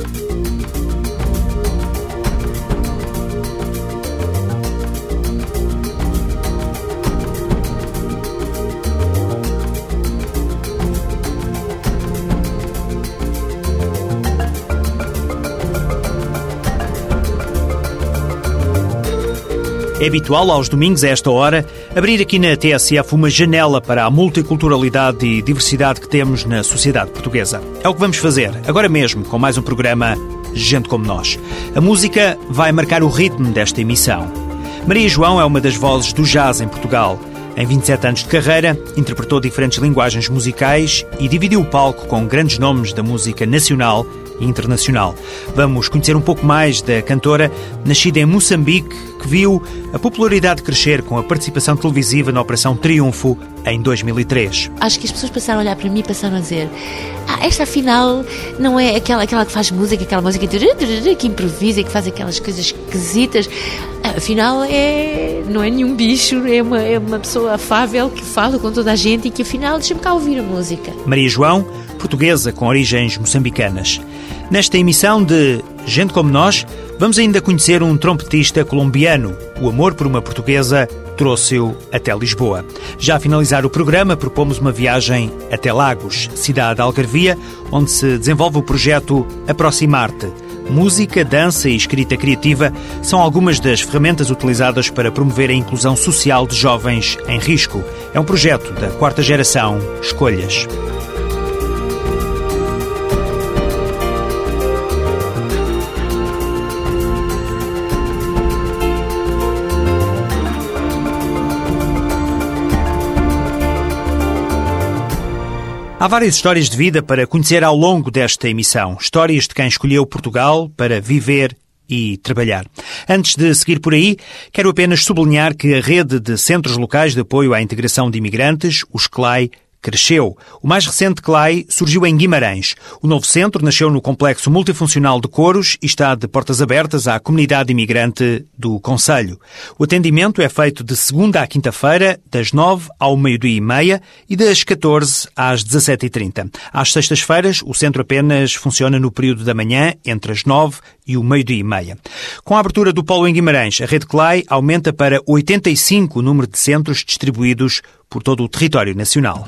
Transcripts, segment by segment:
É habitual aos domingos, a esta hora, abrir aqui na TSF uma janela para a multiculturalidade e diversidade que temos na sociedade portuguesa. É o que vamos fazer, agora mesmo, com mais um programa Gente Como Nós. A música vai marcar o ritmo desta emissão. Maria João é uma das vozes do jazz em Portugal. Em 27 anos de carreira, interpretou diferentes linguagens musicais e dividiu o palco com grandes nomes da música nacional e internacional. Vamos conhecer um pouco mais da cantora, nascida em Moçambique, que viu a popularidade crescer com a participação televisiva na Operação Triunfo em 2003. Acho que as pessoas passaram a olhar para mim e passaram a dizer: Ah, esta afinal não é aquela, aquela que faz música, aquela música que improvisa e que faz aquelas coisas esquisitas. Afinal, é, não é nenhum bicho, é uma, é uma pessoa afável que fala com toda a gente e que afinal deixa-me cá ouvir a música. Maria João, portuguesa com origens moçambicanas. Nesta emissão de Gente Como Nós, vamos ainda conhecer um trompetista colombiano. O amor por uma portuguesa trouxe-o até Lisboa. Já a finalizar o programa, propomos uma viagem até Lagos, cidade algarvia, onde se desenvolve o projeto Aproximar-te. Música, dança e escrita criativa são algumas das ferramentas utilizadas para promover a inclusão social de jovens em risco. É um projeto da quarta geração Escolhas. Há várias histórias de vida para conhecer ao longo desta emissão. Histórias de quem escolheu Portugal para viver e trabalhar. Antes de seguir por aí, quero apenas sublinhar que a rede de centros locais de apoio à integração de imigrantes, os CLAI, cresceu. O mais recente CLAI surgiu em Guimarães. O novo centro nasceu no Complexo Multifuncional de Coros e está de portas abertas à comunidade imigrante do Conselho. O atendimento é feito de segunda à quinta-feira, das nove ao meio-dia e meia e das 14 às 17h30. Às sextas-feiras, o centro apenas funciona no período da manhã, entre as nove e o meio-dia e meia. Com a abertura do polo em Guimarães, a rede CLAI aumenta para 85 o número de centros distribuídos por todo o território nacional.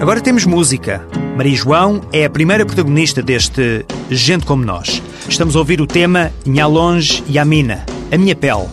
Agora temos música. Maria João é a primeira protagonista deste Gente Como Nós. Estamos a ouvir o tema Nha Longe e a Mina, a minha pele.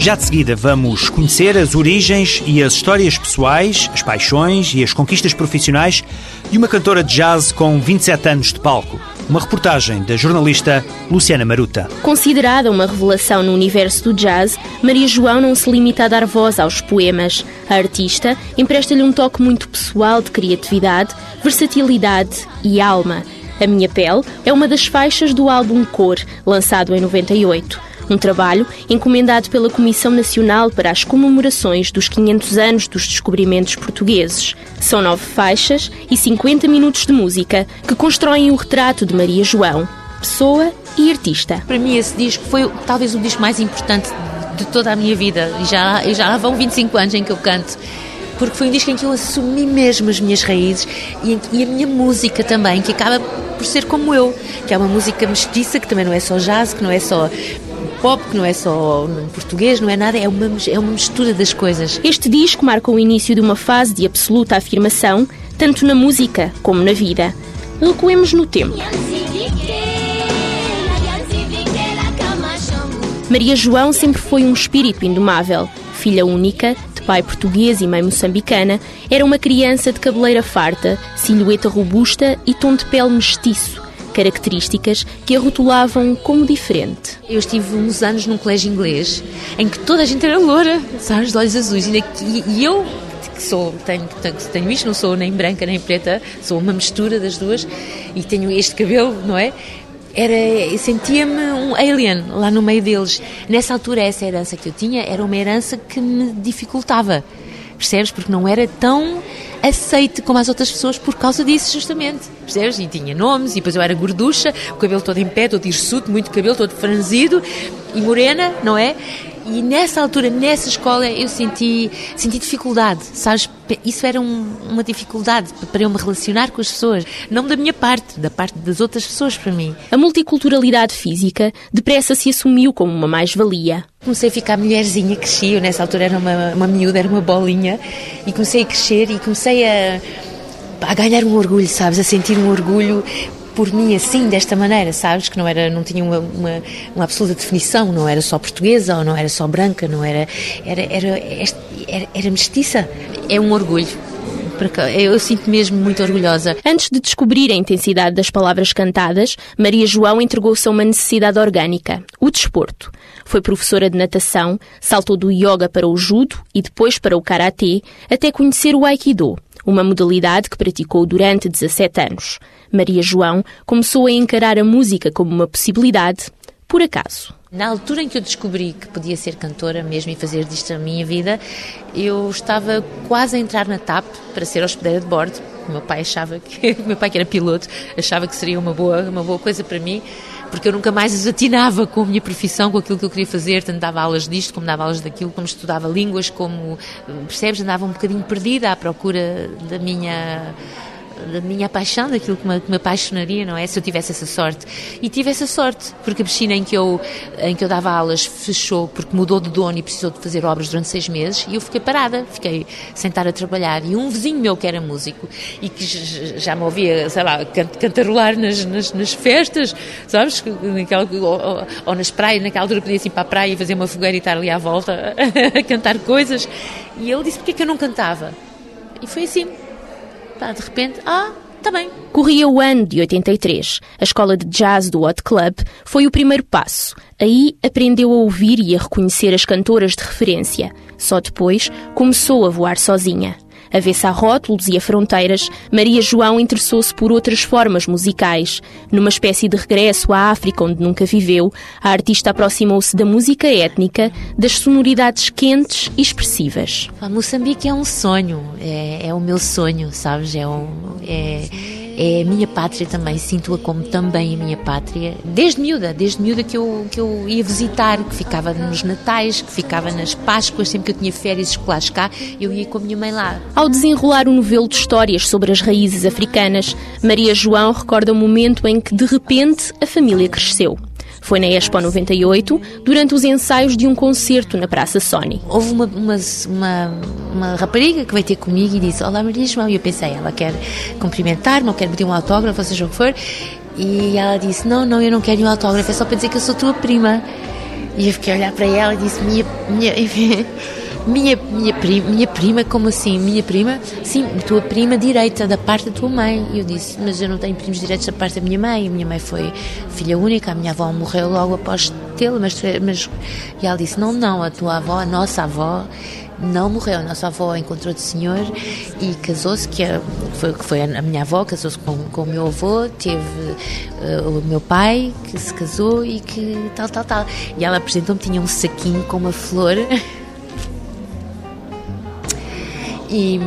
Já de seguida vamos conhecer as origens e as histórias pessoais, as paixões e as conquistas profissionais de uma cantora de jazz com 27 anos de palco. Uma reportagem da jornalista Luciana Maruta. Considerada uma revelação no universo do jazz, Maria João não se limita a dar voz aos poemas. A artista empresta-lhe um toque muito pessoal de criatividade, versatilidade e alma. A Minha Pele é uma das faixas do álbum Cor, lançado em 98 um trabalho encomendado pela Comissão Nacional para as comemorações dos 500 anos dos descobrimentos portugueses. São nove faixas e 50 minutos de música que constroem o retrato de Maria João, pessoa e artista. Para mim, esse disco foi talvez o disco mais importante de toda a minha vida. E já, já vão 25 anos em que eu canto porque foi um disco em que eu assumi mesmo as minhas raízes e, e, a minha música também, que acaba por ser como eu, que é uma música mestiça, que também não é só jazz, que não é só pop, que não é só português, não é nada, é uma, é uma mistura das coisas. Este disco marca o início de uma fase de absoluta afirmação, tanto na música como na vida. Recuemos no tempo. Maria João sempre foi um espírito indomável. Filha única, de pai português e mãe moçambicana, era uma criança de cabeleira farta, silhueta robusta e tom de pele mestiço características que a rotulavam como diferente. Eu estive uns anos num colégio inglês em que toda a gente era loura, sabe, de olhos azuis, e eu que sou, tenho, tenho isto, não sou nem branca nem preta, sou uma mistura das duas e tenho este cabelo, não é? Era, sentia-me um alien lá no meio deles. Nessa altura, essa herança que eu tinha era uma herança que me dificultava, percebes? Porque não era tão aceite como as outras pessoas por causa disso, justamente. Percebes? E tinha nomes, e depois eu era gorducha, o cabelo todo em pé, todo hirsuto, muito cabelo, todo franzido, e morena, não é? E nessa altura, nessa escola, eu senti, senti dificuldade, sabes? Isso era um, uma dificuldade para eu me relacionar com as pessoas, não da minha parte, da parte das outras pessoas para mim. A multiculturalidade física depressa se assumiu como uma mais-valia. Comecei a ficar mulherzinha, cresci, eu nessa altura era uma, uma miúda, era uma bolinha, e comecei a crescer e comecei a, a ganhar um orgulho, sabes? A sentir um orgulho por mim assim, desta maneira, sabes? Que não, era, não tinha uma, uma, uma, absoluta definição, não era só portuguesa ou não era só branca, não era. Era, era, era, era mestiça. É um orgulho. Eu sinto mesmo muito orgulhosa. Antes de descobrir a intensidade das palavras cantadas, Maria João entregou-se a uma necessidade orgânica, o desporto. Foi professora de natação, saltou do yoga para o judo e depois para o karatê, até conhecer o aikido, uma modalidade que praticou durante 17 anos. Maria João começou a encarar a música como uma possibilidade, por acaso. Na altura em que eu descobri que podia ser cantora mesmo e fazer disto a minha vida, eu estava quase a entrar na TAP para ser hospedeira de bordo. O meu pai achava que, meu pai que era piloto, achava que seria uma boa, uma boa coisa para mim, porque eu nunca mais desatinava com a minha profissão, com aquilo que eu queria fazer, tanto dava aulas disto, como dava aulas daquilo, como estudava línguas, como, percebes, andava um bocadinho perdida à procura da minha da minha paixão, daquilo que me, que me, apaixonaria, não é? Se eu tivesse essa sorte. E tive essa sorte, porque a piscina em que, eu, em que eu dava aulas fechou porque mudou de dono e precisou de fazer obras durante seis meses e eu fiquei parada, fiquei estar a trabalhar. E um vizinho meu que era músico e que já me ouvia, sei lá, cantarolar nas, nas, nas festas, sabes? Naquela, ou, ou, nas praias, naquela altura podia ir para a praia e fazer uma fogueira e estar ali à volta a cantar coisas. E ele disse: porquê que eu não cantava? E foi assim pá, de repente, ah, está bem. Corria o ano de 83. A escola de jazz do Hot Club foi o primeiro passo. Aí aprendeu a ouvir e a reconhecer as cantoras de referência. Só depois começou a voar sozinha. Avessa a rótulos e a fronteiras, Maria João interessou-se por outras formas musicais. Numa espécie de regresso à África onde nunca viveu, a artista aproximou-se da música étnica, das sonoridades quentes e expressivas. A Moçambique é um sonho, é, é o meu sonho, sabes? É um, é é a minha pátria também, sinto-a como também a minha pátria. Desde miúda, desde miúda que eu, que eu ia visitar, que ficava nos Natais, que ficava nas Páscoas, sempre que eu tinha férias escolares cá, eu ia com a minha mãe lá. Ao desenrolar um novelo de histórias sobre as raízes africanas, Maria João recorda o momento em que, de repente, a família cresceu. Foi na Expo 98, durante os ensaios de um concerto na Praça Sony. Houve uma, uma, uma, uma rapariga que veio ter comigo e disse: Olá, Maria João. E eu pensei: ela quer cumprimentar-me, ou quer pedir um autógrafo, seja o que for. E ela disse: Não, não, eu não quero um autógrafo, é só para dizer que eu sou tua prima. E eu fiquei a olhar para ela e disse: Minha. minha minha, minha, prima, minha prima, como assim? Minha prima? Sim, tua prima direita, da parte da tua mãe. E eu disse, mas eu não tenho primos direitos da parte da minha mãe. A minha mãe foi filha única, a minha avó morreu logo após tê-la. Mas, mas... E ela disse, não, não, a tua avó, a nossa avó, não morreu. A nossa avó encontrou de senhor e casou-se, que é, foi, foi a minha avó, casou-se com, com o meu avô, teve uh, o meu pai que se casou e que tal, tal, tal. E ela apresentou-me, tinha um saquinho com uma flor e,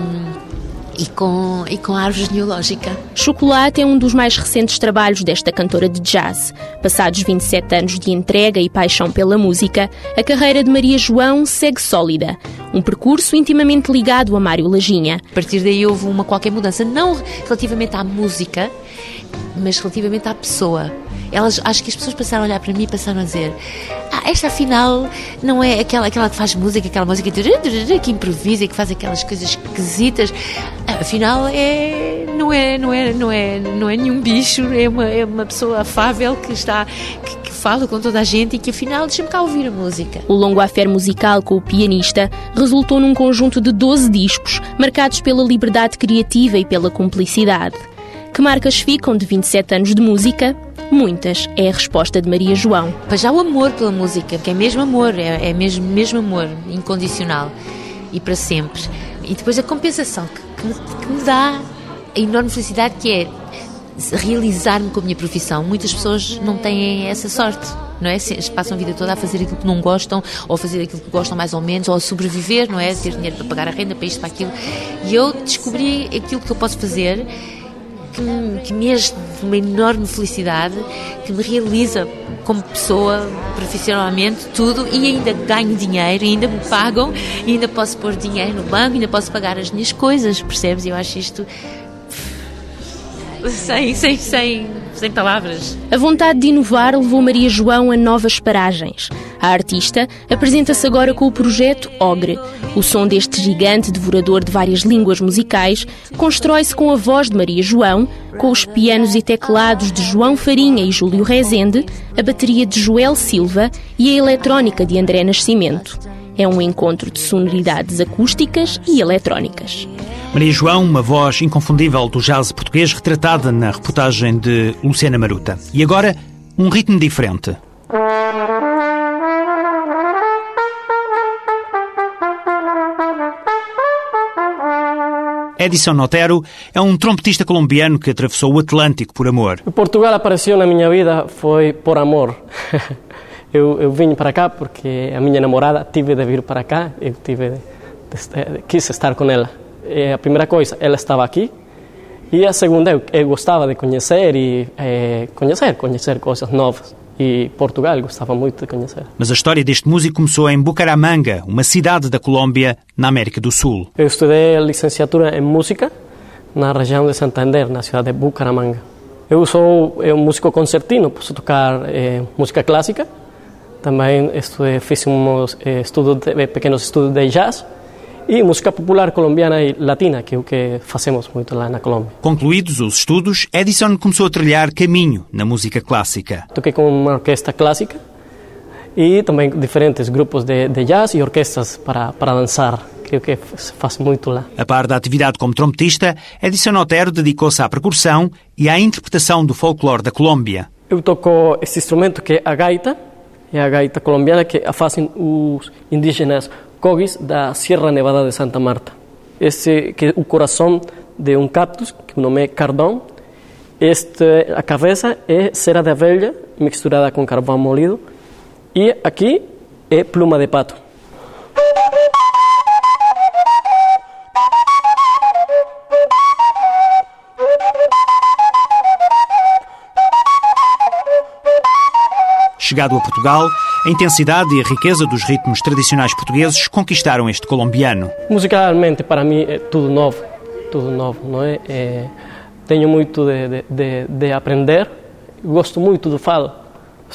e, com, e com a árvore genealógica. Chocolate é um dos mais recentes trabalhos desta cantora de jazz. Passados 27 anos de entrega e paixão pela música, a carreira de Maria João segue sólida. Um percurso intimamente ligado a Mário Lajinha. A partir daí houve uma qualquer mudança, não relativamente à música, mas relativamente à pessoa. Elas, acho que as pessoas passaram a olhar para mim e passaram a dizer: Ah, esta afinal não é aquela, aquela que faz música, aquela música que improvisa e que faz aquelas coisas esquisitas. Ah, afinal, é, não, é, não, é, não, é, não é nenhum bicho, é uma, é uma pessoa afável que está. Que, fala com toda a gente e que afinal deixa-me cá ouvir a música. O longo affair musical com o pianista resultou num conjunto de 12 discos, marcados pela liberdade criativa e pela cumplicidade. Que marcas ficam de 27 anos de música? Muitas, é a resposta de Maria João. Para já o amor pela música, que é mesmo amor, é, é mesmo, mesmo amor, incondicional e para sempre. E depois a compensação que, que, que me dá a enorme felicidade que é realizar-me com a minha profissão. Muitas pessoas não têm essa sorte. Não é? Passam a vida toda a fazer aquilo que não gostam, ou a fazer aquilo que gostam mais ou menos, ou a sobreviver, não é? Ter dinheiro para pagar a renda, para isto, para aquilo. E eu descobri aquilo que eu posso fazer que, que me enche de uma enorme felicidade, que me realiza como pessoa, profissionalmente, tudo, e ainda ganho dinheiro, ainda me pagam, ainda posso pôr dinheiro no banco, ainda posso pagar as minhas coisas, percebes? Eu acho isto sem, sem, sem, sem palavras. A vontade de inovar levou Maria João a novas paragens. A artista apresenta-se agora com o projeto Ogre. O som deste gigante devorador de várias línguas musicais constrói-se com a voz de Maria João, com os pianos e teclados de João Farinha e Júlio Rezende, a bateria de Joel Silva e a eletrónica de André Nascimento. É um encontro de sonoridades acústicas e eletrónicas. Maria João, uma voz inconfundível do jazz português, retratada na reportagem de Luciana Maruta. E agora, um ritmo diferente. Edison Otero é um trompetista colombiano que atravessou o Atlântico por amor. Portugal apareceu na minha vida foi por amor. eu, eu vim para cá porque a minha namorada tive de vir para cá, eu tive de, de, quis estar com ela. E a primeira coisa, ela estava aqui, e a segunda, eu, eu gostava de conhecer e é, conhecer, conhecer coisas novas. E Portugal gostava muito de conhecer. Mas a história deste músico começou em Bucaramanga, uma cidade da Colômbia, na América do Sul. Eu estudei licenciatura em música na região de Santander, na cidade de Bucaramanga. Eu sou um músico concertino, posso tocar é, música clássica. Também estudei, fiz uns é, estudos de, pequenos estudos de jazz e música popular colombiana e latina, que é o que fazemos muito lá na Colômbia. Concluídos os estudos, Edison começou a trilhar caminho na música clássica. Toquei com uma orquestra clássica e também diferentes grupos de, de jazz e orquestras para, para dançar, que é o que se faz muito lá. A par da atividade como trompetista, Edison Otero dedicou-se à percussão e à interpretação do folclore da Colômbia. Eu toco esse instrumento que é a gaita, é a gaita colombiana que fazem os indígenas cogis da Sierra Nevada de Santa Marta. Esse que é o coração de um cactus, que o nome é cardão. Este, a cabeça é cera de abelha misturada com carvão molido. E aqui é pluma de pato. Chegado a Portugal, a intensidade e a riqueza dos ritmos tradicionais portugueses conquistaram este colombiano. Musicalmente, para mim, é tudo novo, tudo novo, não é? é tenho muito de, de, de, aprender, gosto muito do fado,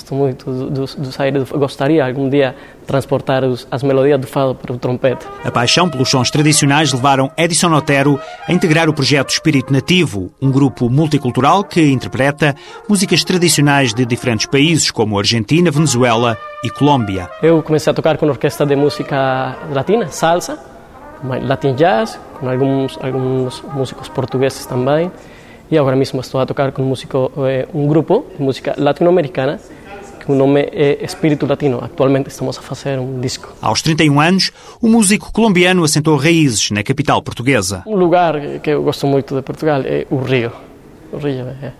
gosto muito do, do, sair, do, gostaria algum dia transportar os, as melodias do fado para o trompete. A paixão pelos sons tradicionais levaram Edison Otero a integrar o projeto Espírito Nativo, um grupo multicultural que interpreta músicas tradicionais de diferentes países como Argentina, Venezuela e Colômbia. Eu comecei a tocar com orquestra de música latina, salsa, Latin jazz, com alguns, alguns músicos portugueses também. E agora mesmo estou a tocar com um, músico, eh, um grupo de música latino-americana o nome é Espírito Latino. Atualmente estamos a fazer um disco. Aos 31 anos, o músico colombiano assentou raízes na capital portuguesa. Um lugar que eu gosto muito de Portugal é o Rio. O Rio é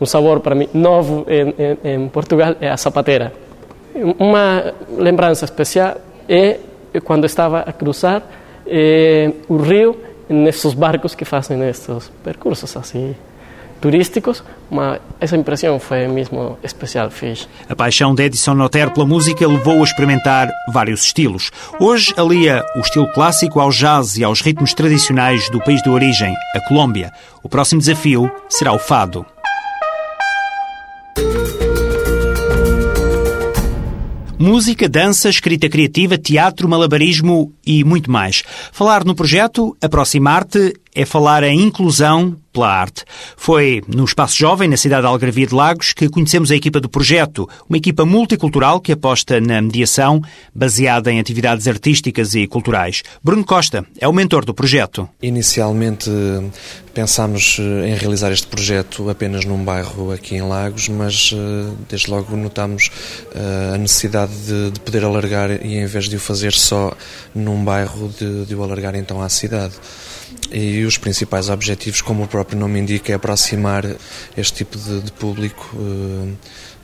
um sabor para mim novo em, em, em Portugal é a sapateira. Uma lembrança especial é quando estava a cruzar eh, o rio nesses barcos que fazem esses percursos assim turísticos, mas essa impressão foi mesmo especial, fiz. A paixão de Edison Noter pela música levou a experimentar vários estilos. Hoje alia o estilo clássico ao jazz e aos ritmos tradicionais do país de origem, a Colômbia. O próximo desafio será o fado. Música, dança, escrita criativa, teatro, malabarismo e muito mais. Falar no projeto Aproximar-te é falar em inclusão pela arte. Foi no Espaço Jovem, na cidade de Algarvia de Lagos, que conhecemos a equipa do projeto, uma equipa multicultural que aposta na mediação, baseada em atividades artísticas e culturais. Bruno Costa é o mentor do projeto. Inicialmente pensámos eh, em realizar este projeto apenas num bairro aqui em Lagos, mas eh, desde logo notámos eh, a necessidade de, de poder alargar e em vez de o fazer só num bairro, de o alargar então à cidade. E os principais objetivos, como o próprio nome indica, é aproximar este tipo de, de público uh,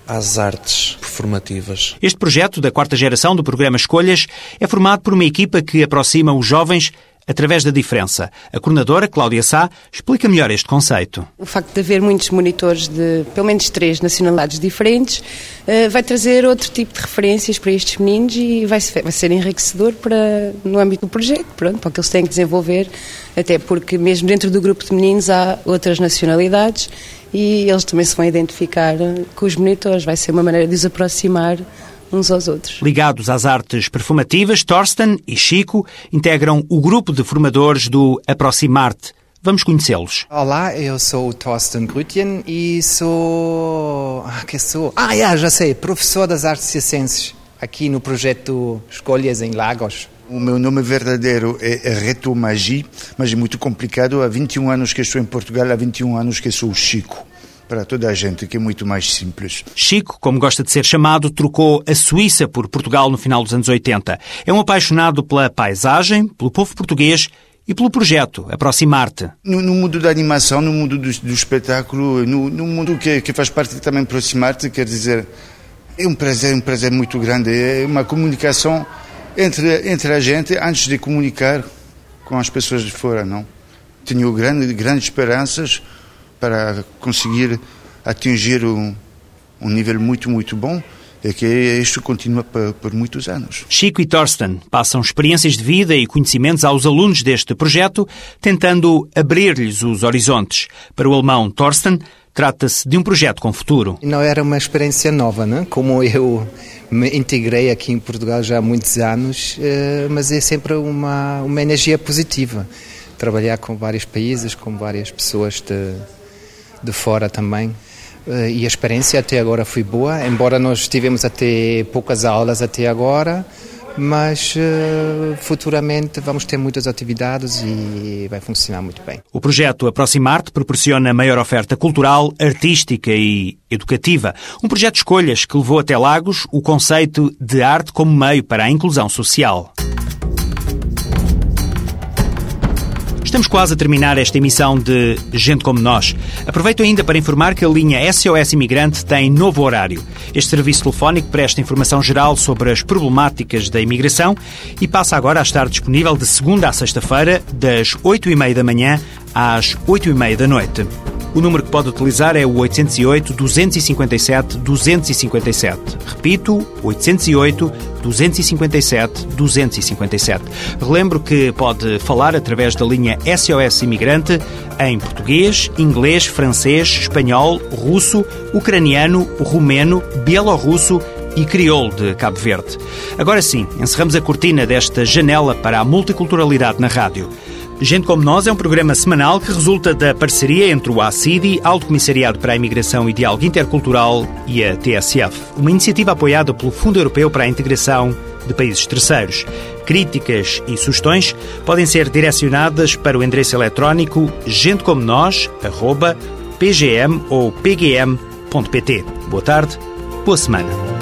às artes performativas. Este projeto da quarta geração do programa Escolhas é formado por uma equipa que aproxima os jovens através da diferença. A coordenadora, Cláudia Sá, explica melhor este conceito. O facto de haver muitos monitores de pelo menos três nacionalidades diferentes eh, vai trazer outro tipo de referências para estes meninos e vai, ser enriquecedor para, no âmbito do projeto, pronto, para o que eles têm que desenvolver, até porque mesmo dentro do grupo de meninos há outras nacionalidades e eles também se vão identificar com os monitores. Vai ser uma maneira de os aproximar uns aos outros. Ligados às artes perfumativas, Torsten e Chico integram o grupo de formadores do Aproximarte. Vamos conhecê-los. Olá, eu sou o Torsten Grütjen e sou. Ah, que sou? Ah, yeah, já sei, professor das artes circenses aqui no projeto Escolhas em Lagos. O meu nome verdadeiro é Reto Magi, mas é muito complicado. Há 21 anos que estou em Portugal, há 21 anos que sou Chico para toda a gente, que é muito mais simples. Chico, como gosta de ser chamado, trocou a Suíça por Portugal no final dos anos 80. É um apaixonado pela paisagem, pelo povo português e pelo projeto Aproximar-te. No, no, mundo da animação, no mundo do, do espetáculo, no, no, mundo que, que faz parte também Aproximar-te, quer dizer, é um prazer, um prazer muito grande. É uma comunicação entre, entre a gente antes de comunicar com as pessoas de fora, não? Tenho grande, grandes esperanças para conseguir atingir um, um nível muito, muito bom é que isto continua por, muitos anos. Chico e Thorsten passam experiências de vida e conhecimentos aos alunos deste projeto, tentando abrir-lhes os horizontes. Para o alemão Thorsten, trata-se de um projeto com futuro. Não era uma experiência nova, né? como eu me integrei aqui em Portugal já há muitos anos, eh, mas é sempre uma, uma energia positiva. Trabalhar com vários países, com várias pessoas de de fora também. Eh, e a experiência até agora foi boa, embora nós tivemos até poucas aulas até agora, mas uh, futuramente vamos ter muitas atividades e vai funcionar muito bem. O projeto Aproximar-te proporciona maior oferta cultural, artística e educativa. Um projeto de escolhas que levou até Lagos o conceito de arte como meio para a inclusão social. Estamos quase a terminar esta emissão de Gente Como Nós. Aproveito ainda para informar que a linha SOS Imigrante tem novo horário. Este serviço telefónico presta informação geral sobre as problemáticas da imigração e passa agora a estar disponível de segunda a sexta-feira, das 8h30 da manhã às 8h30 da noite. O número que pode utilizar é o 808 257 257. Repito, 808 257 257. Relembro que pode falar através da linha SOS Imigrante em português, inglês, francês, espanhol, russo, ucraniano, rumeno, bielorrusso e crioulo de Cabo Verde. Agora sim, encerramos a cortina desta janela para a multiculturalidade na rádio. Gente Como Nós é um programa semanal que resulta da parceria entre o ACIDI, Alto Comissariado para a Imigração e Diálogo Intercultural, e a TSF, uma iniciativa apoiada pelo Fundo Europeu para a Integração de Países Terceiros. Críticas e sugestões podem ser direcionadas para o endereço eletrónico gentecomonos.pgm ou pgm.pt. Boa tarde, boa semana.